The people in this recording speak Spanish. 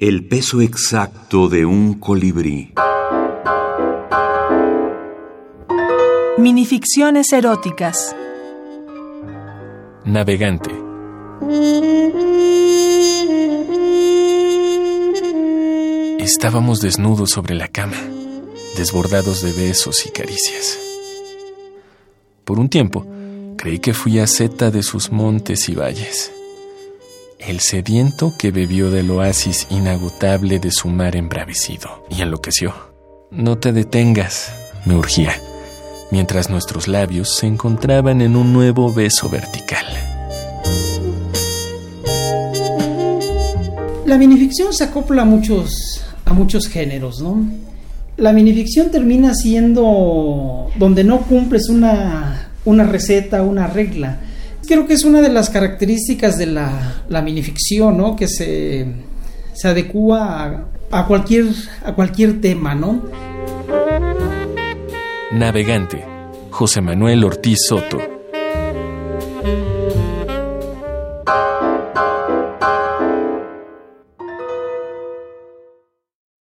El peso exacto de un colibrí. Minificciones eróticas. Navegante. Estábamos desnudos sobre la cama, desbordados de besos y caricias. Por un tiempo, creí que fui asceta de sus montes y valles, el sediento que bebió del oasis inagotable de su mar embravecido, y enloqueció. No te detengas, me urgía, mientras nuestros labios se encontraban en un nuevo beso vertical. La minificción se acopla a muchos, a muchos géneros, ¿no? La minificción termina siendo donde no cumples una, una receta, una regla. Creo que es una de las características de la, la minificción, ¿no? Que se, se adecua a, cualquier, a cualquier tema, ¿no? Navegante, José Manuel Ortiz Soto.